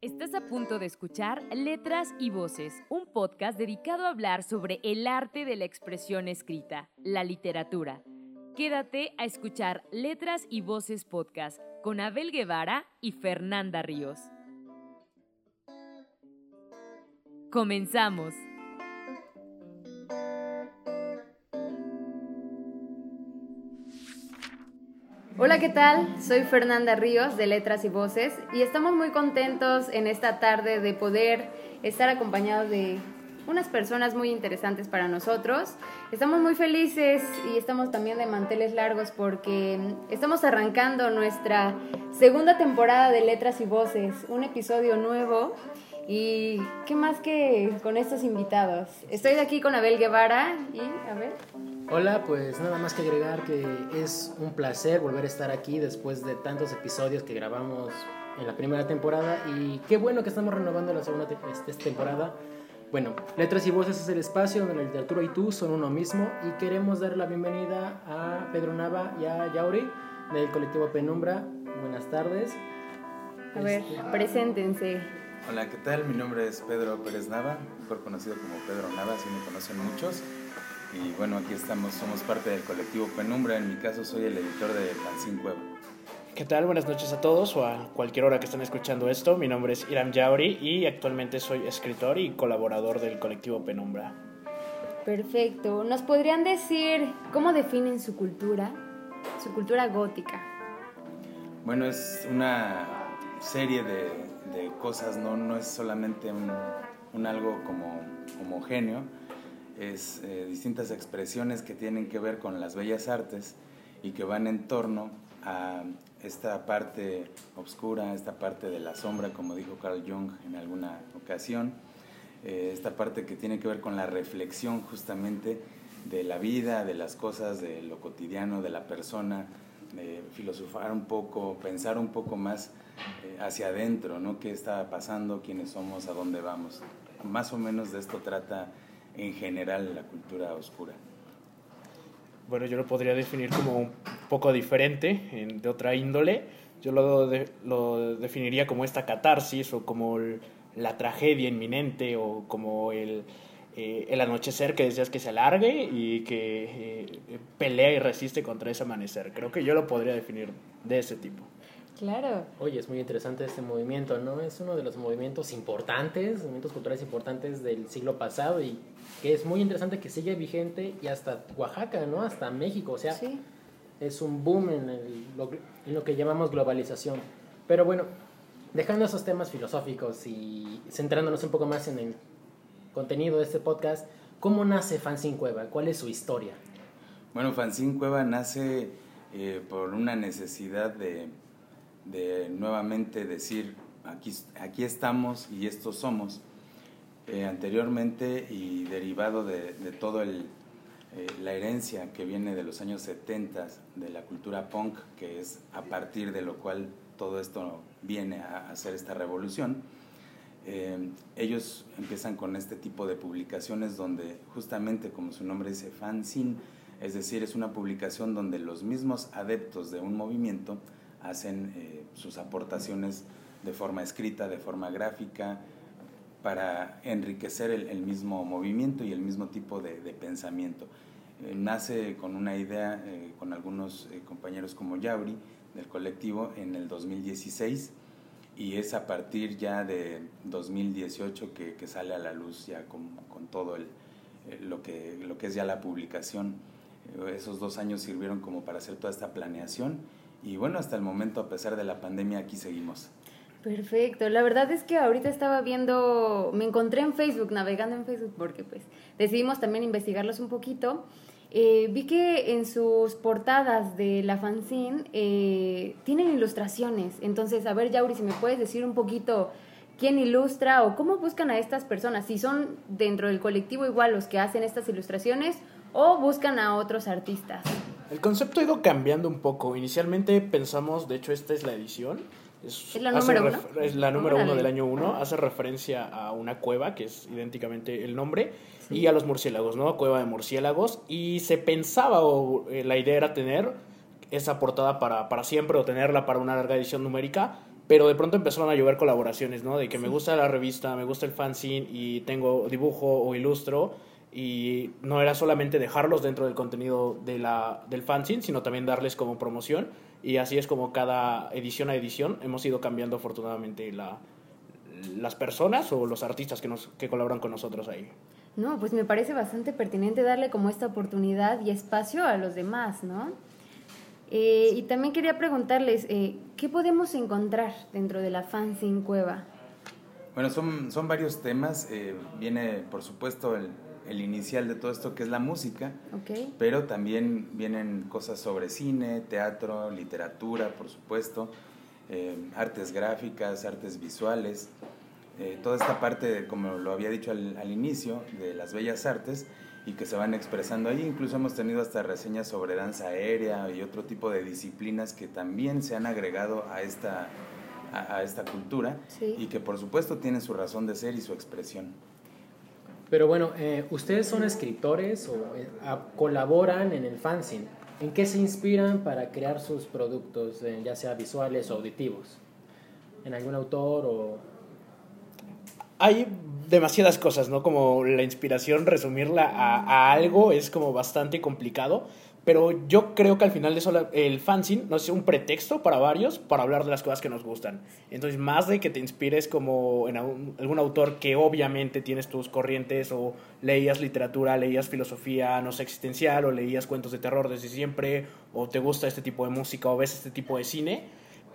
Estás a punto de escuchar Letras y Voces, un podcast dedicado a hablar sobre el arte de la expresión escrita, la literatura. Quédate a escuchar Letras y Voces podcast con Abel Guevara y Fernanda Ríos. Comenzamos. Hola, ¿qué tal? Soy Fernanda Ríos de Letras y Voces y estamos muy contentos en esta tarde de poder estar acompañados de unas personas muy interesantes para nosotros. Estamos muy felices y estamos también de manteles largos porque estamos arrancando nuestra segunda temporada de Letras y Voces, un episodio nuevo. Y qué más que con estos invitados. Estoy aquí con Abel Guevara y a ver. Hola, pues nada más que agregar que es un placer volver a estar aquí después de tantos episodios que grabamos en la primera temporada y qué bueno que estamos renovando la segunda este, temporada. Bueno, Letras y Voces es el espacio donde la literatura y tú son uno mismo y queremos dar la bienvenida a Pedro Nava y a Yauri del colectivo Penumbra. Buenas tardes. A ver, este, preséntense. Hola, ¿qué tal? Mi nombre es Pedro Pérez Nava, mejor conocido como Pedro Nava, así me conocen muchos. Y bueno, aquí estamos, somos parte del colectivo Penumbra. En mi caso, soy el editor de Fanzine Cueva. ¿Qué tal? Buenas noches a todos o a cualquier hora que estén escuchando esto. Mi nombre es Iram Yauri y actualmente soy escritor y colaborador del colectivo Penumbra. Perfecto. ¿Nos podrían decir cómo definen su cultura, su cultura gótica? Bueno, es una serie de, de cosas, ¿no? no es solamente un, un algo como homogéneo es eh, distintas expresiones que tienen que ver con las bellas artes y que van en torno a esta parte oscura, esta parte de la sombra, como dijo Carl Jung en alguna ocasión, eh, esta parte que tiene que ver con la reflexión justamente de la vida, de las cosas, de lo cotidiano, de la persona, de filosofar un poco, pensar un poco más eh, hacia adentro, ¿no? ¿Qué está pasando? ¿Quiénes somos? ¿A dónde vamos? Más o menos de esto trata en general la cultura oscura? Bueno, yo lo podría definir como un poco diferente, de otra índole. Yo lo, lo definiría como esta catarsis o como la tragedia inminente o como el, eh, el anochecer que deseas que se alargue y que eh, pelea y resiste contra ese amanecer. Creo que yo lo podría definir de ese tipo. Claro. Oye, es muy interesante este movimiento, ¿no? Es uno de los movimientos importantes, movimientos culturales importantes del siglo pasado y que es muy interesante que sigue vigente y hasta Oaxaca, ¿no? Hasta México, o sea, es un boom en, lo, en, lo, que llamamos globalización. Pero bueno, dejando esos temas filosóficos y centrándonos un poco más en el contenido de este podcast, ¿cómo nace Fanzine Cueva? ¿Cuál es su historia? Bueno, Fanzine Cueva nace eh, por una necesidad de de nuevamente decir, aquí, aquí estamos y estos somos. Eh, anteriormente y derivado de, de todo eh, la herencia que viene de los años 70 de la cultura punk, que es a partir de lo cual todo esto viene a hacer esta revolución, eh, ellos empiezan con este tipo de publicaciones donde justamente como su nombre dice fanzine, es decir, es una publicación donde los mismos adeptos de un movimiento hacen eh, sus aportaciones de forma escrita, de forma gráfica, para enriquecer el, mismo movimiento y el mismo tipo de, pensamiento. Eh, nace con una idea eh, con algunos compañeros como Yauri del colectivo en el 2016 y es a partir ya de 2018 que, que sale a la luz ya con, con todo el, lo, que, lo que es ya la publicación. esos dos años sirvieron como para hacer toda esta planeación y bueno, hasta el momento, a pesar de la pandemia, aquí seguimos. Perfecto. La verdad es que ahorita estaba viendo, me encontré en Facebook, navegando en Facebook, porque pues decidimos también investigarlos un poquito. Eh, vi que en sus portadas de la fanzine eh, tienen ilustraciones. Entonces, a ver, Yauri, si me puedes decir un poquito quién ilustra o cómo buscan a estas personas. Si son dentro del colectivo igual los que hacen estas ilustraciones o buscan a otros artistas. El concepto ha ido cambiando un poco. Inicialmente pensamos, de hecho esta es la edición, ¿Es, la número uno? Es la número uno del año uno. Hace referencia a una cueva, que es idénticamente el nombre, y a los murciélagos, ¿no? Cueva de murciélagos. Y se pensaba, o eh, la idea era tener esa portada para, para siempre o tenerla para una larga edición numérica. Pero de pronto empezaron a llover colaboraciones, ¿no? De que me gusta la revista, me gusta el fanzine y tengo dibujo o ilustro y no era solamente dejarlos dentro del contenido de la, del fanzine, sino también darles como promoción y así es como cada edición a edición hemos ido cambiando afortunadamente la, las personas o los artistas que, nos, que colaboran con nosotros ahí. No, pues me parece bastante pertinente darle como esta oportunidad y espacio a los demás, ¿no? Eh, y también quería preguntarles, eh, ¿qué podemos encontrar dentro de la fanzine cueva? Bueno, son, son varios temas. Eh, viene, por supuesto, el, el inicial de todo esto que es la música, pero también vienen cosas sobre cine, teatro, literatura, por supuesto, eh, artes gráficas, artes visuales, eh, toda esta parte, como lo había dicho al, al, inicio, de las bellas artes y que se van expresando ahí. Incluso hemos tenido hasta reseñas sobre danza aérea y otro tipo de disciplinas que también se han agregado a esta, a, esta cultura y que por supuesto tienen su razón de ser y su expresión. Pero bueno, eh, ustedes son escritores o eh, colaboran en el fanzine. ¿En qué se inspiran para crear sus productos, eh, ya sea visuales o auditivos? ¿En algún autor o...? Hay demasiadas cosas, ¿no? Como la inspiración, resumirla a, a algo es como bastante complicado. Pero yo creo que al final de eso el fanzine no es un pretexto para varios para hablar de las cosas que nos gustan. Entonces, más de que te inspires como en algún autor que obviamente tienes tus corrientes o leías literatura, leías filosofía, no sé, existencial o leías cuentos de terror desde siempre o te gusta este tipo de música o ves este tipo de cine,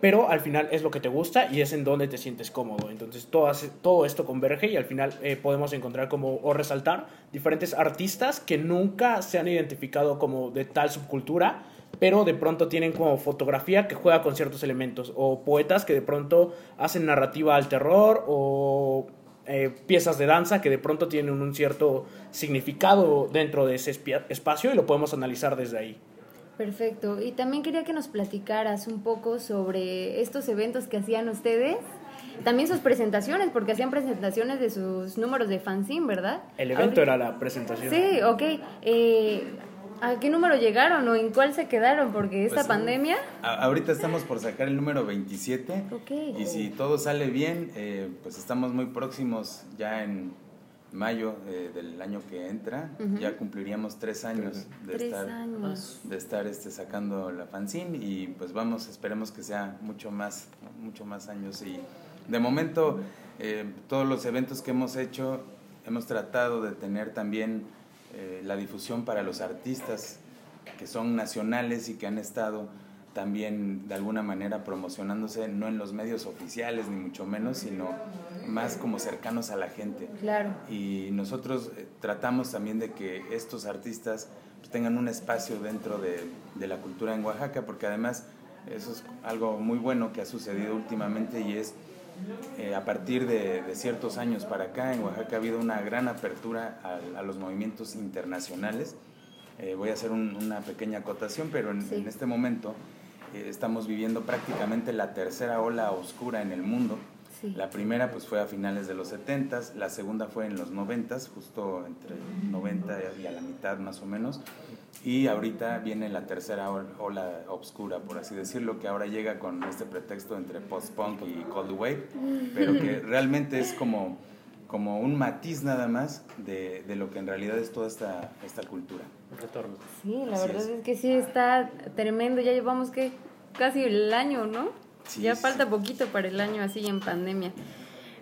pero al final es lo que te gusta y es en donde te sientes cómodo. Entonces todo, todo esto converge y al final eh, podemos encontrar como o resaltar diferentes artistas que nunca se han identificado como de tal subcultura, pero de pronto tienen como fotografía que juega con ciertos elementos o poetas que de pronto hacen narrativa al terror o eh, piezas de danza que de pronto tienen un cierto significado dentro de ese espacio y lo podemos analizar desde ahí. Perfecto. Y también quería que nos platicaras un poco sobre estos eventos que hacían ustedes. También sus presentaciones, porque hacían presentaciones de sus números de fanzine, ¿verdad? El evento era la presentación. Sí, ok. Eh, ¿A qué número llegaron o en cuál se quedaron? Porque esta pues, pandemia... ahorita estamos por sacar el número 27. Ok. Y si todo sale bien, eh, pues estamos muy próximos ya en mayo eh, del año que entra, ya cumpliríamos tres años de estar, De estar este, sacando la fanzine y pues vamos, esperemos que sea mucho más, mucho más años. Y de momento, eh, todos los eventos que hemos hecho, hemos tratado de tener también eh, la difusión para los artistas que son nacionales y que han estado también de alguna manera promocionándose no en los medios oficiales ni mucho menos, sino más como cercanos a la gente. Claro. Y nosotros eh, tratamos también de que estos artistas pues, tengan un espacio dentro de, de, la cultura en Oaxaca, porque además eso es algo muy bueno que ha sucedido últimamente y es eh, a partir de, de, ciertos años para acá en Oaxaca ha habido una gran apertura a, a los movimientos internacionales. Eh, voy a hacer una pequeña acotación, pero en, en este momento eh, estamos viviendo prácticamente la tercera ola oscura en el mundo. La primera pues fue a finales de los 70, la segunda fue en los 90, justo entre 90 y a la mitad más o menos. Y ahorita viene la tercera ola oscura, por así decirlo, que ahora llega con este pretexto entre post-punk y cold wave, pero que realmente es como, como un matiz nada más de, de lo que en realidad es toda esta, esta cultura. Retorno. Sí, la verdad es. que sí está tremendo. Ya llevamos que casi el año, ¿no? ya falta poquito para el año así en pandemia.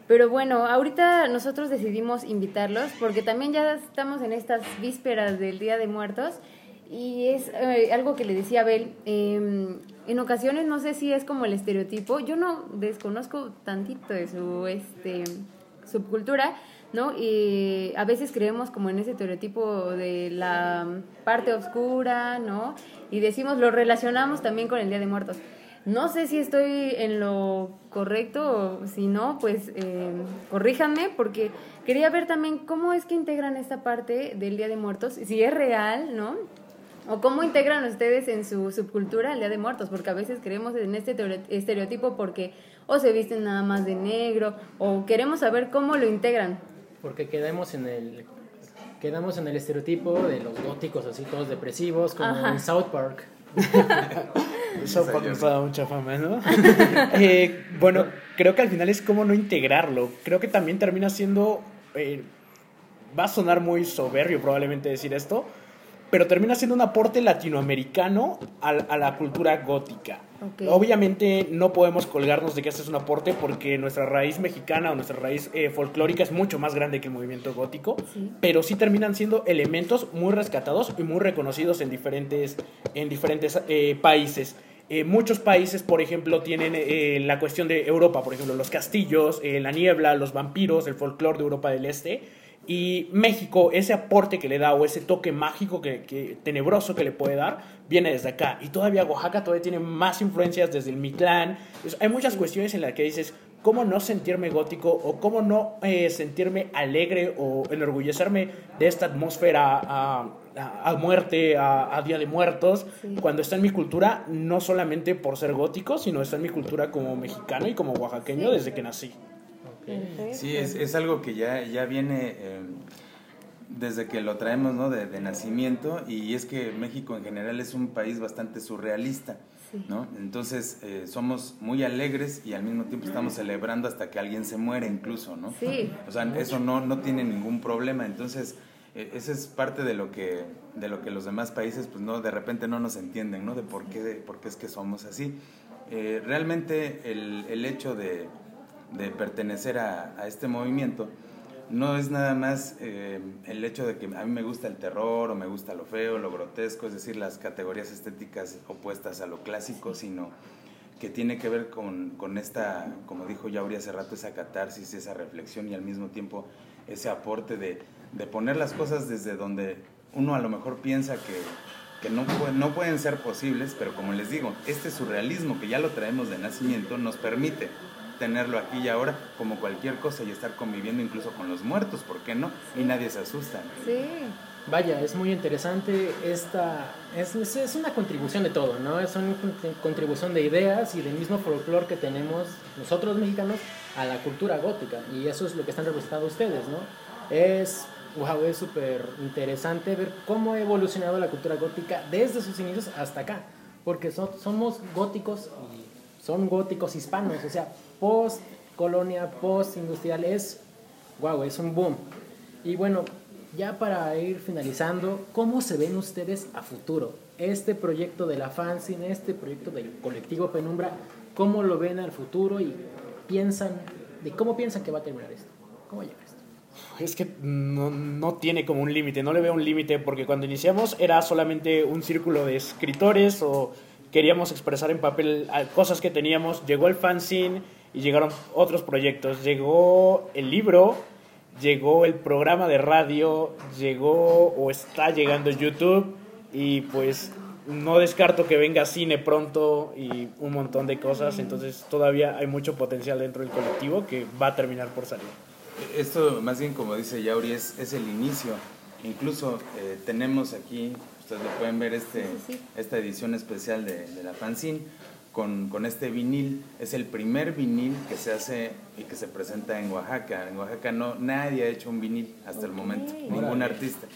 Pero bueno, ahorita nosotros decidimos invitarlos porque también ya estamos en estas vísperas del Día de Muertos y es eh, algo que le decía Abel. Em, en ocasiones no sé si es como el estereotipo. Yo no desconozco tantito de su este, subcultura, ¿no? Y a veces creemos como en ese estereotipo de la parte oscura, ¿no? Y decimos, lo relacionamos también con el Día de Muertos. No sé si estoy en lo correcto o si no, pues eh, corríjanme porque quería ver también cómo es que integran esta parte del Día de Muertos, si es real, ¿no? ¿O cómo integran ustedes en su subcultura el Día de Muertos? Porque a veces creemos en este estereotipo porque o se visten nada más de negro, o queremos saber cómo lo integran. Porque quedamos en el quedamos en el estereotipo de los góticos así todos depresivos como en South Park. South Park nos ha dado mucha fama, ¿no? Eh, bueno, creo que al final es como no integrarlo. Creo que también termina siendo eh, va a sonar muy soberbio probablemente decir esto, pero termina siendo un aporte latinoamericano a, la cultura gótica. Obviamente no podemos colgarnos de que este es un aporte porque nuestra raíz mexicana o nuestra raíz eh, folclórica es mucho más grande que el movimiento gótico, pero sí terminan siendo elementos muy rescatados y muy reconocidos en diferentes, en diferentes eh, países. Eh, muchos países, por ejemplo, tienen la cuestión de Europa, por ejemplo, los castillos, la niebla, los vampiros, el folclore de Europa del Este y México, ese aporte que le da o ese toque mágico, que, tenebroso que le puede dar, viene desde acá. Y todavía Oaxaca todavía tiene más influencias desde el Mictlán. hay muchas cuestiones en las que dices, ¿cómo no sentirme gótico o cómo no eh, sentirme alegre o enorgullecerme de esta atmósfera a, muerte, a, Día de Muertos, cuando está en mi cultura, no solamente por ser gótico, sino está en mi cultura como mexicano y como oaxaqueño desde que nací. Sí, es, es, algo que ya, ya viene eh, desde que lo traemos ¿no? de, de, nacimiento y es que México en general es un país bastante surrealista. ¿no? Entonces eh, somos muy alegres y al mismo tiempo estamos celebrando hasta que alguien se muere incluso, ¿no? Sí. O sea, eso no, no tiene ningún problema. Entonces, eh, esa es parte de lo que de lo que los demás países pues no de repente no nos entienden, ¿no? De por qué, de, por qué es que somos así. realmente el, el hecho de de pertenecer a, este movimiento no es nada más eh, el hecho de que a mí me gusta el terror o me gusta lo feo, lo grotesco, es decir, las categorías estéticas opuestas a lo clásico, sino que tiene que ver con, con esta, como dijo Yauri hace rato, esa catarsis, esa reflexión y al mismo tiempo ese aporte de, de poner las cosas desde donde uno a lo mejor piensa que, que no, no pueden ser posibles, pero como les digo, este surrealismo que ya lo traemos de nacimiento nos permite tenerlo aquí y ahora como cualquier cosa y estar conviviendo incluso con los muertos, ¿por qué no? Y nadie se asusta. Sí. Vaya, es muy interesante esta, es, es, una contribución de todo, ¿no? Es una contribución de ideas y del mismo folclore que tenemos nosotros mexicanos a la cultura gótica y eso es lo que están representando ustedes, ¿no? Es, wow, es súper interesante ver cómo ha evolucionado la cultura gótica desde sus inicios hasta acá, porque somos góticos y son góticos hispanos, o sea, post colonia, post industrial es, wow, es un boom. Y bueno, ya para ir finalizando, ¿cómo se ven ustedes a futuro? Este proyecto de la fanzine, este proyecto del colectivo Penumbra, ¿cómo lo ven al futuro y piensan, de cómo piensan que va a terminar esto? ¿Cómo llega esto? Es que no, no tiene como un límite, no le veo un límite, porque cuando iniciamos era solamente un círculo de escritores o queríamos expresar en papel cosas que teníamos, llegó el fanzine, y llegaron otros proyectos. Llegó el libro, llegó el programa de radio, llegó o está llegando YouTube y pues no descarto que venga cine pronto y un montón de cosas, entonces todavía hay mucho potencial dentro del colectivo que va a terminar por salir. Esto más bien como dice Yauri es, es el inicio, incluso eh, tenemos aquí, ustedes lo pueden ver, este, esta edición especial de, de la fanzine, con, con, este vinil. Es el primer vinil que se hace y que se presenta en Oaxaca. En Oaxaca no nadie ha hecho un vinil hasta el momento, ningún artista.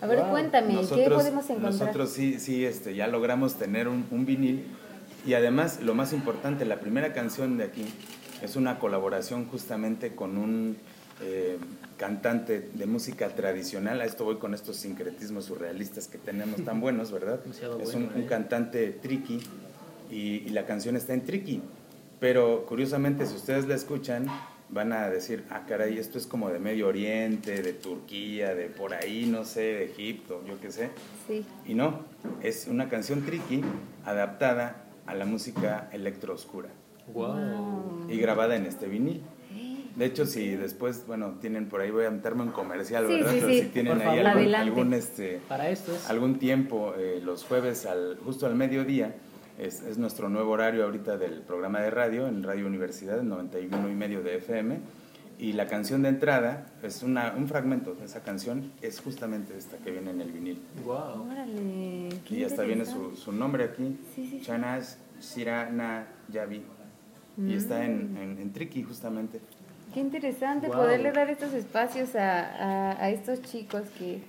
A ver, cuéntame, ¿qué podemos encontrar? Nosotros sí, sí este, ya logramos tener un, un, vinil y además, lo más importante, la primera canción de aquí es una colaboración justamente con un eh, cantante de música tradicional. A esto voy con estos sincretismos surrealistas que tenemos tan buenos, ¿verdad? es un, un cantante tricky y, la canción está en tricky. Pero curiosamente, si ustedes la escuchan, van a decir, ah, caray, esto es como de Medio Oriente, de Turquía, de por ahí, no sé, de Egipto, yo qué sé. Sí. Y no, es una canción tricky adaptada a la música electro oscura. Wow. Y grabada en este vinil. De hecho, si después, bueno, tienen por ahí, voy a meterme en comercial, ¿verdad? Sí, Pero si tienen ahí algún, este, Para esto algún tiempo, eh, los jueves, al, justo al mediodía, es, es, nuestro nuevo horario ahorita del programa de radio, en Radio Universidad, en 91 y medio de FM. Y la canción de entrada es una, un fragmento de esa canción, es justamente esta que viene en el vinil. ¡Wow! Órale, y hasta viene su, su, nombre aquí: sí, sí, Chanas Sirana Yavi. y está en, en, en Triki justamente. Qué interesante poderle dar estos espacios a, a, estos chicos que,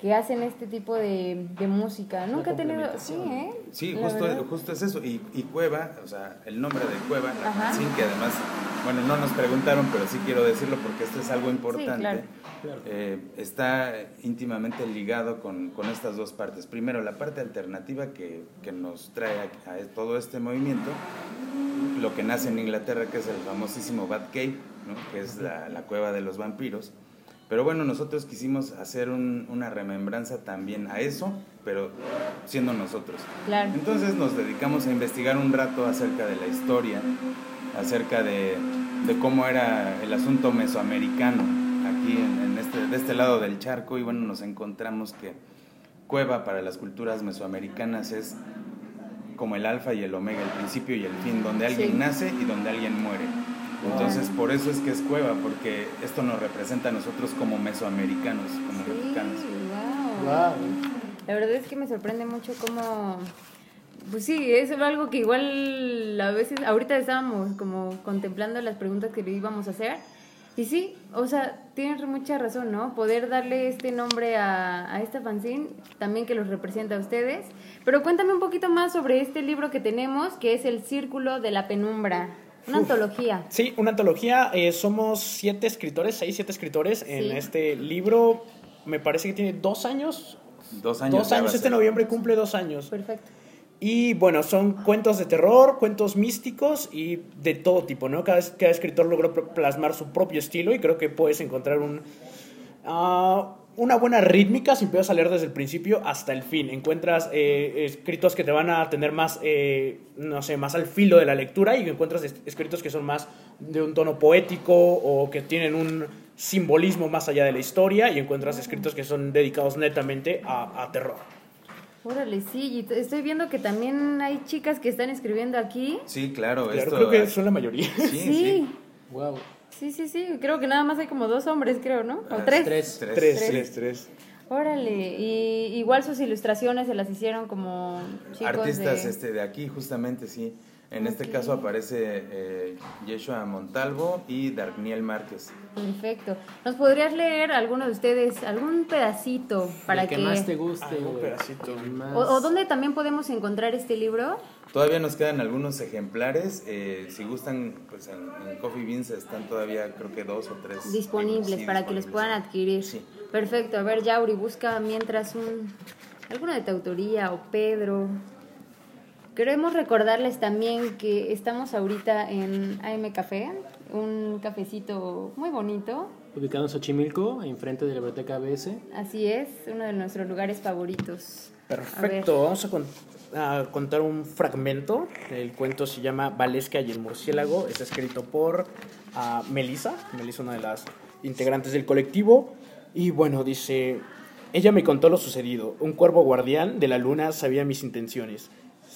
que hacen este tipo de, de música. Nunca he tenido... Sí, ¿eh? Sí, justo, justo es eso. Y, y, Cueva, o sea, el nombre de Cueva, la que además, bueno, no nos preguntaron, pero sí quiero decirlo porque esto es algo importante. Eh, está íntimamente ligado con, con, estas dos partes. Primero, la parte alternativa que, que nos trae a, a todo este movimiento, lo que nace en Inglaterra, que es el famosísimo Bat Cave que es la, cueva de los vampiros. Pero bueno, nosotros quisimos hacer una remembranza también a eso, pero siendo nosotros. Entonces nos dedicamos a investigar un rato acerca de la historia, acerca de, cómo era el asunto mesoamericano aquí en, este, de este lado del charco y bueno, nos encontramos que cueva para las culturas mesoamericanas es como el alfa y el omega, el principio y el fin, donde alguien nace y donde alguien muere. Entonces, por eso es que es cueva, porque esto nos representa a nosotros como mesoamericanos, como mexicanos. Wow. La verdad es que me sorprende mucho cómo pues sí, es algo que igual a veces, ahorita estábamos como contemplando las preguntas que le íbamos a hacer. Y sí, o sea, tienes mucha razón, ¿no? Poder darle este nombre a, a esta fanzine, también que los representa a ustedes. Pero cuéntame un poquito más sobre este libro que tenemos, que es El Círculo de la Penumbra. Una antología. Sí, una antología. Eh, somos siete escritores, seis, siete escritores en este libro. Me parece que tiene dos años. Dos años. Dos años. Este noviembre cumple dos años. Perfecto. Y bueno, son cuentos de terror, cuentos místicos y de todo tipo, ¿no? Cada, cada escritor logró plasmar su propio estilo y creo que puedes encontrar un, ah, una buena rítmica sin poder salir desde el principio hasta el fin. Encuentras eh, escritos que te van a tener más, eh, no sé, más al filo de la lectura y encuentras escritos que son más de un tono poético o que tienen un simbolismo más allá de la historia y encuentras escritos que son dedicados netamente a, terror. Órale, sí, y estoy viendo que también hay chicas que están escribiendo aquí. Sí, claro, claro creo que son la mayoría. Sí, sí. sí. Wow. Sí, sí, sí. Creo que nada más hay como dos hombres, creo, ¿no? ¿O ah, tres? Tres. Tres, tres, tres. Órale, y igual sus ilustraciones se las hicieron como chicos Artistas de... Este, de aquí, justamente, sí. En este caso aparece eh, Yeshua Montalvo y Darniel Márquez. Perfecto. ¿Nos podrías leer alguno de ustedes algún pedacito para que, más te guste? Un pedacito. O, dónde también podemos encontrar este libro? Todavía nos quedan algunos ejemplares. Eh, si gustan, pues en, Coffee Beans están todavía creo que dos o tres disponibles para que los puedan adquirir. Sí. Perfecto. A ver, Yauri, busca mientras un alguno de tu autoría o Pedro. Queremos recordarles también que estamos ahorita en AM Café, un cafecito muy bonito. Ubicado en Xochimilco, enfrente de la biblioteca ABS. Así es, uno de nuestros lugares favoritos. Perfecto, vamos a, contar un fragmento. El cuento se llama Valesca y el murciélago. Está escrito por uh, Melissa, Melissa, una de las integrantes del colectivo. Y bueno, dice, ella me contó lo sucedido. Un cuervo guardián de la luna sabía mis intenciones.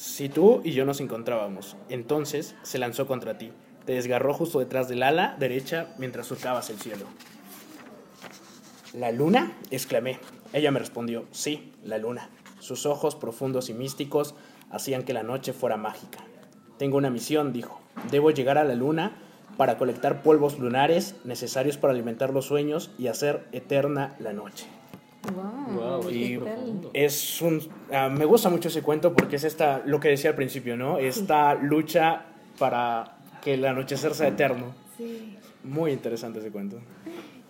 Si tú y yo nos encontrábamos, entonces se lanzó contra ti. Te desgarró justo detrás del ala derecha mientras surcabas el cielo. ¿La luna? exclamé. Ella me respondió, sí, la luna. Sus ojos profundos y místicos hacían que la noche fuera mágica. Tengo una misión, dijo. Debo llegar a la luna para colectar polvos lunares necesarios para alimentar los sueños y hacer eterna la noche. Wow, y es un ah, me gusta mucho ese cuento porque es esta lo que decía al principio, ¿no? Esta lucha para que el anochecer sea eterno. Sí. Muy interesante ese cuento.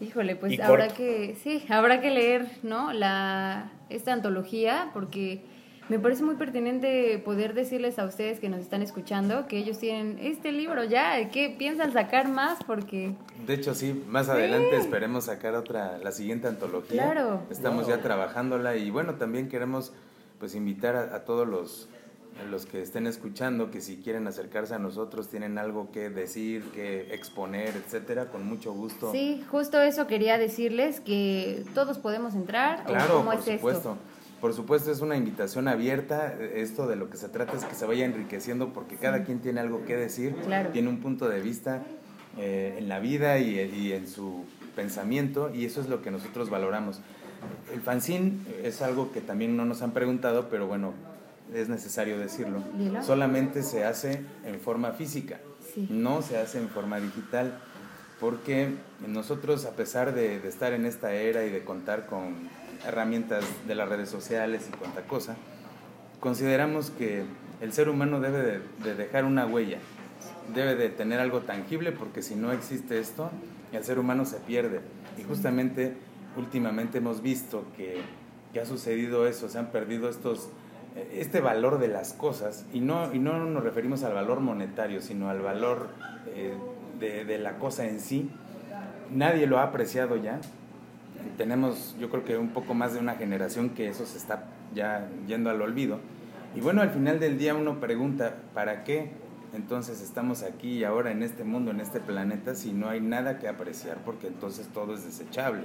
Híjole, pues habrá que sí, habrá que leer, ¿no? La esta antología porque me parece muy pertinente poder decirles a ustedes que nos están escuchando que ellos tienen este libro ya, que piensan sacar más porque... De hecho, sí, más adelante esperemos sacar otra, la siguiente antología. Claro. Estamos ya trabajándola y bueno, también queremos pues invitar a, todos los, los que estén escuchando que si quieren acercarse a nosotros, tienen algo que decir, que exponer, etcétera, con mucho gusto. Sí, justo eso quería decirles, que todos podemos entrar. Claro, por supuesto. Por supuesto, es una invitación abierta. Esto de lo que se trata es que se vaya enriqueciendo porque cada quien tiene algo que decir, tiene un punto de vista eh, en la vida y, en su pensamiento y eso es lo que nosotros valoramos. El fanzine es algo que también no nos han preguntado, pero bueno, es necesario decirlo. Solamente se hace en forma física. no se hace en forma digital, porque nosotros, a pesar de, estar en esta era y de contar con herramientas de las redes sociales y cuanta cosa, consideramos que el ser humano debe de, dejar una huella, debe de tener algo tangible, porque si no existe esto, el ser humano se pierde. Y justamente últimamente hemos visto que, que ha sucedido eso, se han perdido estos este valor de las cosas, y no, y no nos referimos al valor monetario, sino al valor eh, de, la cosa en sí, nadie lo ha apreciado ya. Tenemos, yo creo que un poco más de una generación que eso se está ya yendo al olvido. Y bueno, al final del día uno pregunta, ¿para qué entonces estamos aquí y ahora en este mundo, en este planeta, si no hay nada que apreciar? Porque entonces todo es desechable.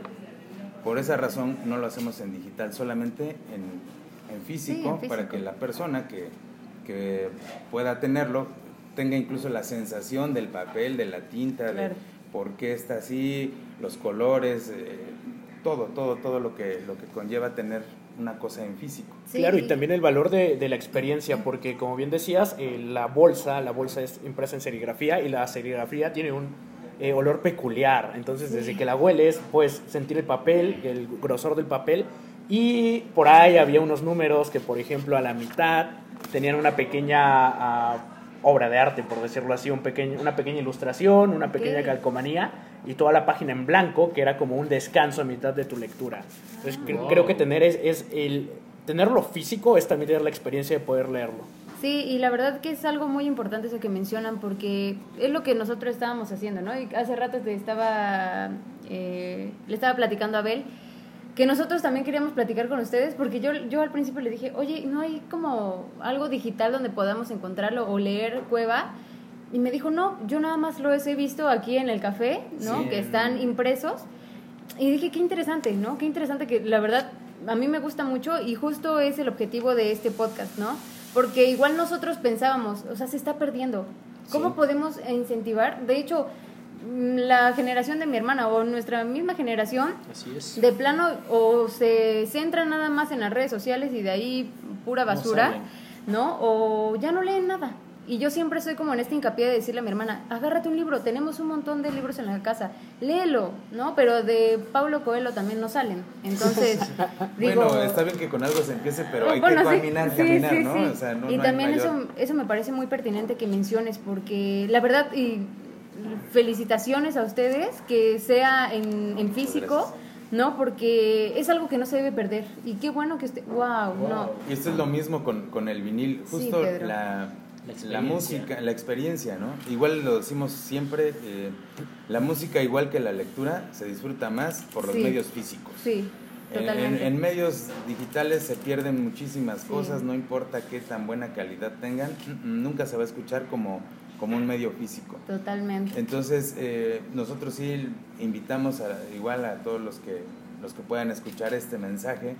Por esa razón no lo hacemos en digital, solamente en en físico, para que la persona que, pueda tenerlo tenga incluso la sensación del papel, de la tinta, de por qué está así, los colores, eh, todo, todo, todo lo que, lo que conlleva tener una cosa en físico. Claro, y también el valor de, la experiencia, porque como bien decías, eh, la bolsa, la bolsa es impresa en serigrafía y la serigrafía tiene un eh, olor peculiar. Entonces, desde que la hueles, puedes sentir el papel, el grosor del papel y por ahí había unos números que, por ejemplo, a la mitad tenían una pequeña ah, obra de arte, por decirlo así, un pequeño, una pequeña ilustración, una pequeña calcomanía y toda la página en blanco, que era como un descanso a mitad de tu lectura. Entonces, creo que tener es, es el tenerlo físico es también tener la experiencia de poder leerlo. Sí, y la verdad que es algo muy importante eso que mencionan porque es lo que nosotros estábamos haciendo, ¿no? Y hace rato te estaba, eh, le estaba platicando a Abel que nosotros también queríamos platicar con ustedes, porque yo, yo al principio le dije, oye, ¿no hay como algo digital donde podamos encontrarlo o leer Cueva? Y me dijo, no, yo nada más lo he visto aquí en el café, ¿no? Que están impresos. Y dije, qué interesante, ¿no? Qué interesante que la verdad a mí me gusta mucho y justo es el objetivo de este podcast, ¿no? Porque igual nosotros pensábamos, o sea, se está perdiendo. ¿Cómo podemos incentivar? De hecho, la generación de mi hermana o nuestra misma generación, de plano o se centra nada más en las redes sociales y de ahí pura basura, ¿no? O ya no leen nada. Y yo siempre soy como en este hincapié de decirle a mi hermana, agárrate un libro, tenemos un montón de libros en la casa, léelo, ¿no? Pero de Pablo Coelho también no salen. Entonces, digo... Bueno, está bien que con algo se empiece, pero hay que caminar, caminar, ¿no? y también eso, eso me parece muy pertinente que menciones, porque la verdad, y felicitaciones a ustedes, que sea en, físico. ¿no? Porque es algo que no se debe perder. Y qué bueno que esté. ¡Wow! No. Y esto es lo mismo con, el vinil. Justo la, la, música, la experiencia, ¿no? Igual lo decimos siempre: eh, la música, igual que la lectura, se disfruta más por los medios físicos. Sí. Totalmente. En, medios digitales se pierden muchísimas cosas, no importa qué tan buena calidad tengan, nunca se va a escuchar como como un medio físico. Totalmente. Entonces, eh, nosotros sí invitamos a, igual a todos los que, los que puedan escuchar este mensaje,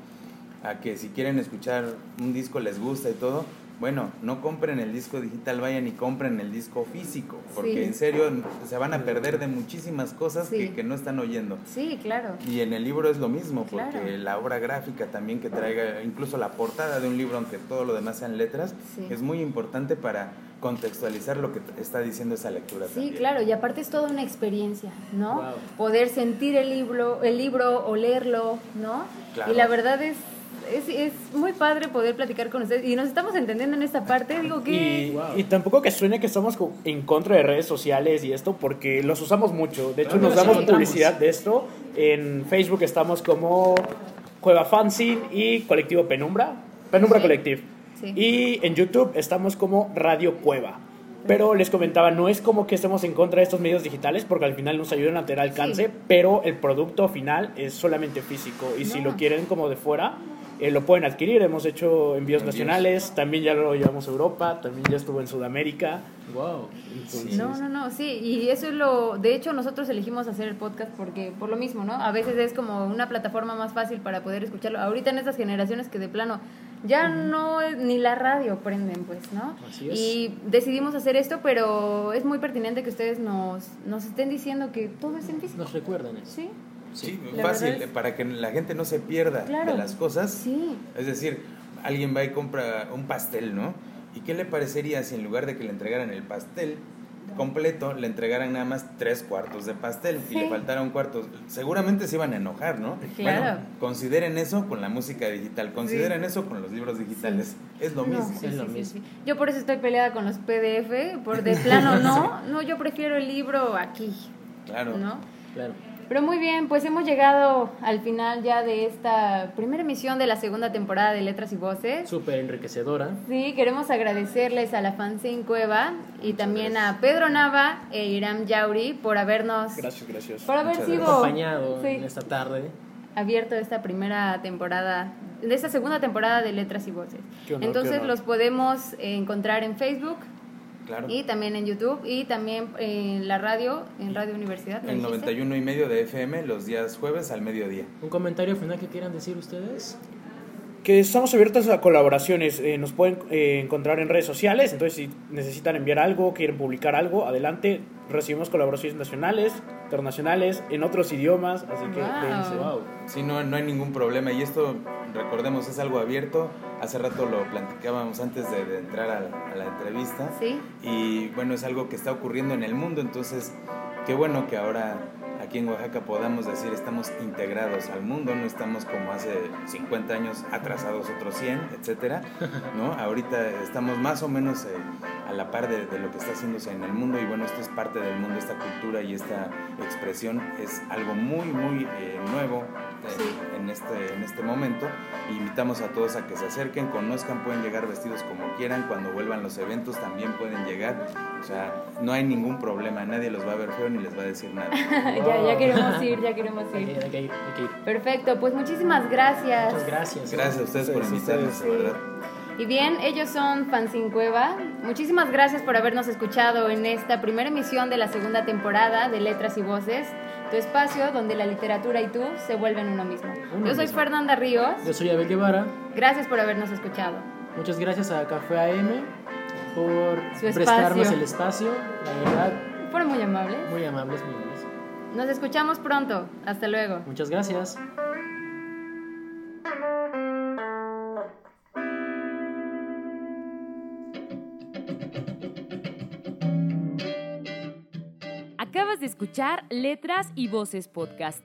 a que si quieren escuchar un disco les gusta y todo, bueno, no compren el disco digital, vayan y compren el disco físico, porque en serio se van a perder de muchísimas cosas que, no están oyendo. Sí, claro. Y en el libro es lo mismo, porque la obra gráfica también que traiga, incluso la portada de un libro, aunque todo lo demás sean letras, es muy importante para contextualizar lo que está diciendo esa lectura. Sí, claro, y aparte es toda una experiencia, ¿no? Poder sentir el libro, el libro o leerlo, ¿no? Y la verdad es es, es, muy padre poder platicar con ustedes y nos estamos entendiendo en esta parte. Digo que. Y, tampoco que suene que estamos en contra de redes sociales y esto, porque los usamos mucho. De hecho, nos damos publicidad de esto. En Facebook estamos como Cueva Fanzine y Colectivo Penumbra. Penumbra Collective. Y en YouTube estamos como Radio Cueva. Pero les comentaba, no es como que estemos en contra de estos medios digitales porque al final nos ayudan a tener alcance, pero el producto final es solamente físico y si lo quieren como de fuera, eh, lo pueden adquirir. Hemos hecho envíos, nacionales, también ya lo llevamos a Europa, también ya estuvo en Sudamérica. Wow. No, no, no, sí, y eso es lo. De hecho, nosotros elegimos hacer el podcast porque, por lo mismo, ¿no? A veces es como una plataforma más fácil para poder escucharlo. Ahorita en estas generaciones que de plano ya no ni la radio prenden, pues, ¿no? Así es. Y decidimos hacer esto, pero es muy pertinente que ustedes nos, nos estén diciendo que todo es en físico. Nos recuerden eso. Sí. Sí, fácil, para que la gente no se pierda de las cosas. Sí. Es decir, alguien va y compra un pastel, ¿no? ¿Y qué le parecería si en lugar de que le entregaran el pastel, completo le entregaran nada más tres cuartos de pastel y le faltara un cuarto, seguramente se iban a enojar, ¿no? Claro. Bueno, consideren eso con la música digital, consideren eso con los libros digitales, es lo mismo. es lo mismo. Yo por eso estoy peleada con los PDF, por de plano no, no, yo prefiero el libro aquí. Claro. ¿No? Claro. Pero muy bien, pues hemos llegado al final ya de esta primera emisión de la segunda temporada de Letras y Voces. Súper enriquecedora. Sí, queremos agradecerles a la Fanzine Cueva y también a Pedro Nava e Iram Yauri por habernos... Gracias, gracias. Por haber Muchas sido... Acompañado sí, en esta tarde. abierto esta primera temporada, de esta segunda temporada de Letras y Voces. Qué honor, Entonces qué honor. los podemos encontrar en Facebook Claro. y también en YouTube y también en la radio, en Radio Universidad. ¿me El dijiste? 91 y medio de FM los días jueves al mediodía. ¿Un comentario final que quieran decir ustedes? Que estamos abiertos a colaboraciones. eh, nos pueden eh, encontrar en redes sociales. Entonces, si necesitan enviar algo, quieren publicar algo, adelante. Recibimos colaboraciones nacionales, internacionales, en otros idiomas. Así que Wow. Wow. Sí, no, no hay ningún problema. Y esto, recordemos, es algo abierto. Hace rato lo platicábamos antes de, de entrar a la, a la entrevista. Sí. Y bueno, es algo que está ocurriendo en el mundo. Entonces, qué bueno que ahora aquí en Oaxaca podamos decir estamos integrados al mundo, no estamos como hace 50 años atrasados otros 100, etcétera, ¿no? Ahorita estamos más o menos eh, a la par de, de lo que está haciéndose en el mundo y bueno, esto es parte del mundo, esta cultura y esta expresión es algo muy, muy eh, nuevo Sí. en, este, en este momento. Invitamos a todos a que se acerquen, conozcan, pueden llegar vestidos como quieran, cuando vuelvan los eventos también pueden llegar, o sea, no hay ningún problema, nadie los va a ver feo ni les va a decir nada. ya, ya queremos ir, ya queremos ir. hay hay. Perfecto, pues muchísimas gracias. Muchas gracias. Gracias a ustedes por Sí, sí, invitarnos, sí. de verdad. Y bien, ellos son Fanzine Cueva. Muchísimas gracias por habernos escuchado en esta primera emisión de la segunda temporada de Letras y Voces, tu espacio donde la literatura y tú se vuelven uno mismo. Uno Yo soy mismo. Fernanda Ríos. Yo soy Abel Guevara. Gracias por habernos escuchado. Muchas gracias a Café AM por prestarnos el espacio. La verdad, Fueron muy amables. muy amables, muy amables. Nos escuchamos pronto. Hasta luego. Muchas gracias. De escuchar Letras y Voces Podcast,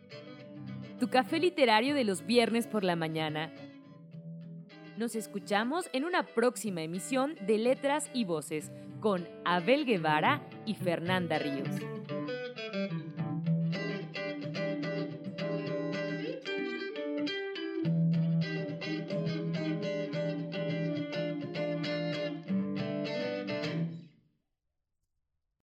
tu café literario de los viernes por la mañana. Nos escuchamos en una próxima emisión de Letras y Voces con Abel Guevara y Fernanda Ríos.